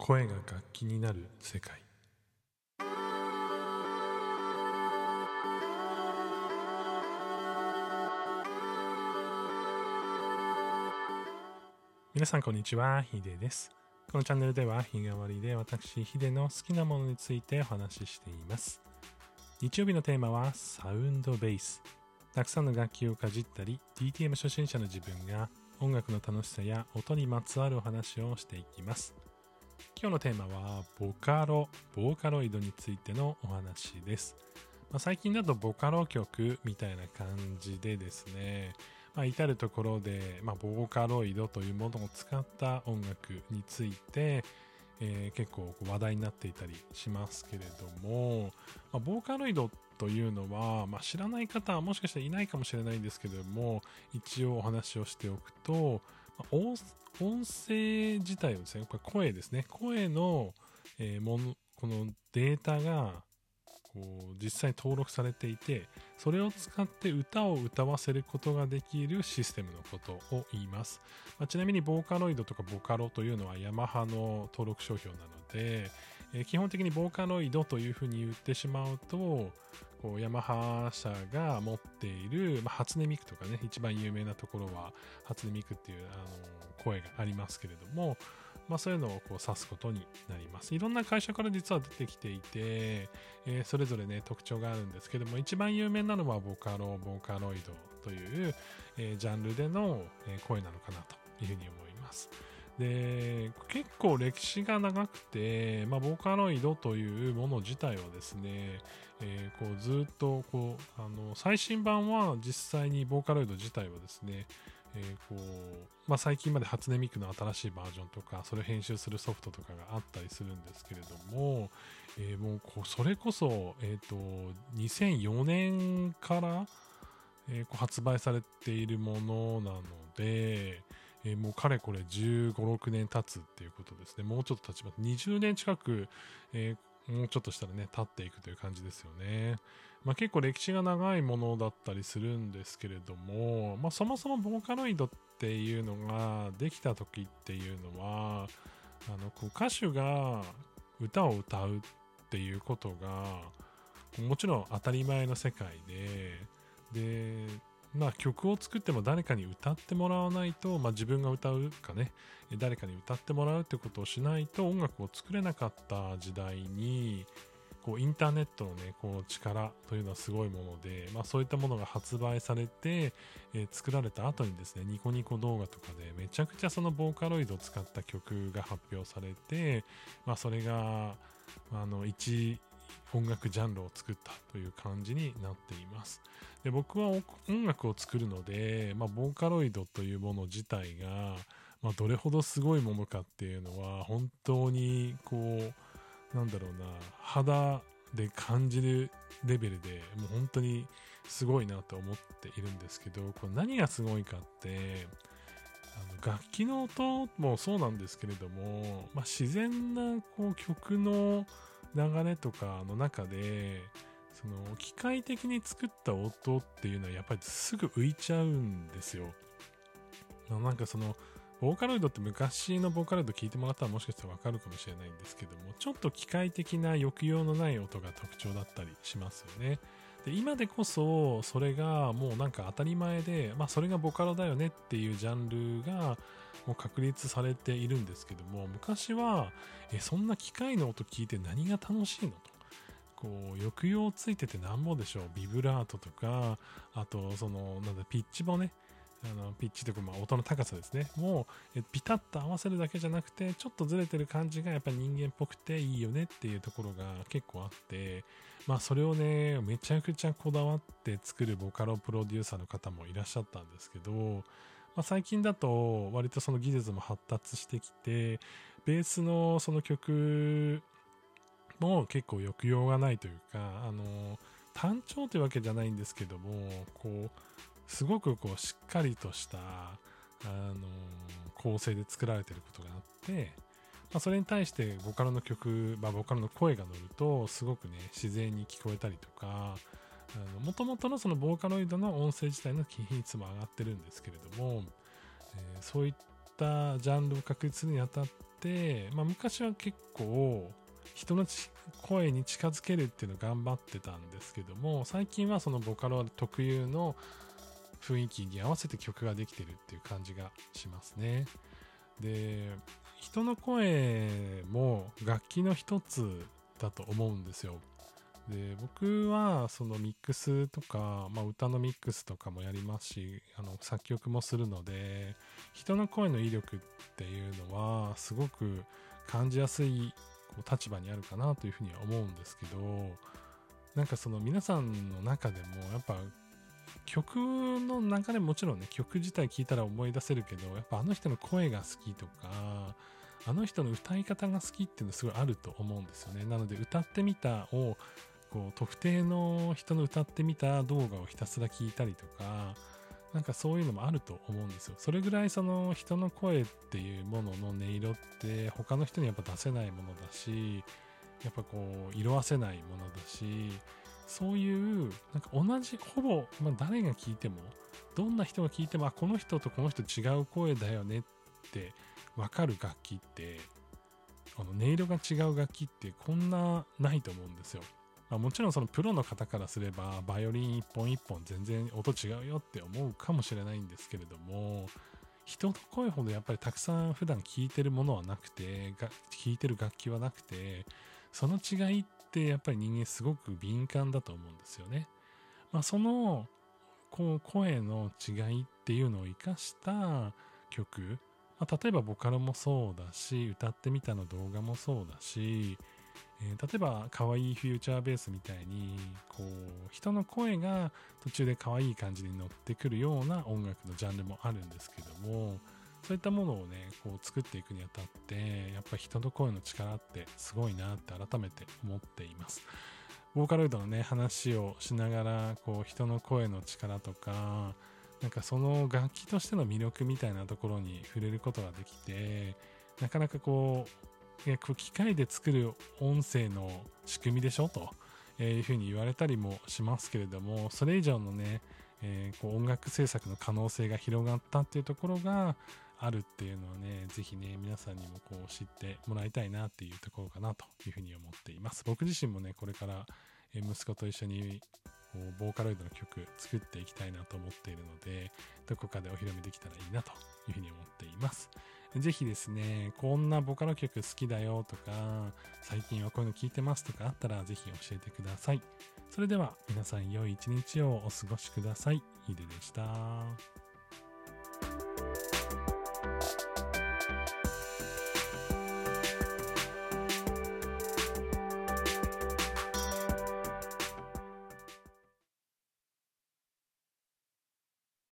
声が楽器になる世界。皆さんこんにちはヒデです。このチャンネルでは日替わりで私ヒデの好きなものについてお話ししています。日曜日のテーマはサウンドベース。たくさんの楽器をかじったり DTM 初心者の自分が音楽の楽しさや音にまつわるお話をしていきます。今日のテーマはボカロ、ボーカロイドについてのお話です。まあ、最近だとボカロ曲みたいな感じでですね、まあ、至るところで、まあ、ボーカロイドというものを使った音楽について、えー、結構話題になっていたりしますけれども、まあ、ボーカロイドというのは、まあ、知らない方はもしかしたらいないかもしれないんですけれども一応お話をしておくと、音声自体をですね、これ声ですね。声の、えー、もの、このデータが、こう、実際に登録されていて、それを使って歌を歌わせることができるシステムのことを言います。まあ、ちなみに、ボーカロイドとかボカロというのはヤマハの登録商標なので、えー、基本的にボーカロイドというふうに言ってしまうと、こうヤマハ社が持っている、まあ、初音ミクとかね、一番有名なところは初音ミクっていうあの声がありますけれども、まあ、そういうのをこう指すことになります。いろんな会社から実は出てきていて、えー、それぞれね、特徴があるんですけども、一番有名なのはボカロ、ボーカロイドという、えー、ジャンルでの声なのかなというふうに思います。で、結構歴史が長くて、まあ、ボーカロイドというもの自体はですね、えー、こうずっとこう、あの、最新版は実際にボーカロイド自体はですね、えー、こう、まあ、最近まで初音ミクの新しいバージョンとか、それを編集するソフトとかがあったりするんですけれども、えー、もうこう、それこそ、えっ、と、2004年から、えこう発売されているものなので、えー、もうかれこれ15、6年経つっていうことですね。もうちょっと経ちます。20年近く、えー、もうちょっとしたらね、経っていくという感じですよね。まあ、結構歴史が長いものだったりするんですけれども、まあ、そもそもボーカロイドっていうのができた時っていうのは、あの、こう歌手が歌を歌うっていうことが、もちろん当たり前の世界で、で、まあ曲を作っても誰かに歌ってもらわないと、まあ自分が歌うかね、誰かに歌ってもらうってことをしないと音楽を作れなかった時代に、こうインターネットのね、こう力というのはすごいもので、まあそういったものが発売されて、えー、作られた後にですね、ニコニコ動画とかでめちゃくちゃそのボーカロイドを使った曲が発表されて、まあそれが、あの、一音楽ジャンルを作ったという感じになっています。で僕は音楽を作るので、まあ、ボーカロイドというもの自体が、まあ、どれほどすごいものかっていうのは本当にこうなんだろうな肌で感じるレベルでもう本当にすごいなと思っているんですけどこれ何がすごいかってあの楽器の音もそうなんですけれども、まあ、自然なこう曲の流れとかの中で、その機械的に作った音っていうのはやっぱりすぐ浮いちゃうんですよ。なんかその、ボーカロイドって昔のボーカロイド聞いてもらったらもしかしたらわかるかもしれないんですけども、ちょっと機械的な抑揚のない音が特徴だったりしますよね。で、今でこそ、それがもうなんか当たり前で、まあそれがボカロだよねっていうジャンルがもう確立されているんですけども、昔は、え、そんな機械の音聞いて何が楽しいのと。こう、抑揚ついててなんぼでしょう。ビブラートとか、あと、その、なんだ、ピッチもね、あの、ピッチとか、まあ、音の高さですね。もう、ピタッと合わせるだけじゃなくて、ちょっとずれてる感じがやっぱり人間っぽくていいよねっていうところが結構あって、まあ、それをね、めちゃくちゃこだわって作るボカロプロデューサーの方もいらっしゃったんですけど、まあ、最近だと割とその技術も発達してきて、ベースのその曲も結構抑揚がないというか、あの、単調というわけじゃないんですけども、こう、すごくこうしっかりとした、あの構成で作られてることがあって、まあ、それに対してボカロの曲、まあ、ボカロの声が乗るとすごくね自然に聞こえたりとかもともとのそのボーカロイドの音声自体の品質も上がってるんですけれども、えー、そういったジャンルを確立するにあたって、まあ、昔は結構人の声に近づけるっていうのを頑張ってたんですけども最近はそのボカロ特有の雰囲気に合わせて曲ができてるっていう感じがしますね。で人の声も楽器の一つだと思うんですよ。で僕はそのミックスとか、まあ、歌のミックスとかもやりますしあの作曲もするので人の声の威力っていうのはすごく感じやすいこう立場にあるかなというふうには思うんですけどなんかその皆さんの中でもやっぱ曲の流れもちろんね曲自体聴いたら思い出せるけどやっぱあの人の声が好きとかあの人の歌い方が好きっていうのすごいあると思うんですよねなので歌ってみたをこう特定の人の歌ってみた動画をひたすら聞いたりとかなんかそういうのもあると思うんですよ。それぐらいその人の声っていうものの音色って他の人にやっぱ出せないものだし、やっぱこう色あせないものだし、そういうなんか同じ、ほぼ、まあ、誰が聞いても、どんな人が聞いても、あ、この人とこの人違う声だよねってわかる楽器って、あの音色が違う楽器ってこんなないと思うんですよ。まあ、もちろんそのプロの方からすればバイオリン一本一本全然音違うよって思うかもしれないんですけれども人の声ほどやっぱりたくさん普段聴いてるものはなくてが聴いてる楽器はなくてその違いってやっぱり人間すごく敏感だと思うんですよね。まあ、そのこう声の違いっていうのを生かした曲、まあ、例えばボカロもそうだし歌ってみたの動画もそうだしえー、例えば可愛いフューチャーベースみたいにこう人の声が途中で可愛い感じに乗ってくるような音楽のジャンルもあるんですけどもそういったものをねこう作っていくにあたってやっぱ人の声の力ってすごいなって改めて思っています。ボーカロイドのね話をしながらこう人の声の力とかなんかその楽器としての魅力みたいなところに触れることができてなかなかこうえ、こう機械で作る音声の仕組みでしょ？というふうに言われたりもしますけれどもそれ以上のね、えー、こう音楽制作の可能性が広がったっていうところがあるっていうのをね、ぜひね、皆さんにもこう知ってもらいたいなっていうところかなというふうに思っています。僕自身もね、これから息子と一緒にこうボーカロイドの曲作っていきたいなと思っているので、どこかでお披露目できたらいいなというふうに思っています。ぜひですね、こんなボカロ曲好きだよとか、最近はこういうの聞いてますとかあったらぜひ教えてください。それでは皆さん良い一日をお過ごしください。ヒデでした。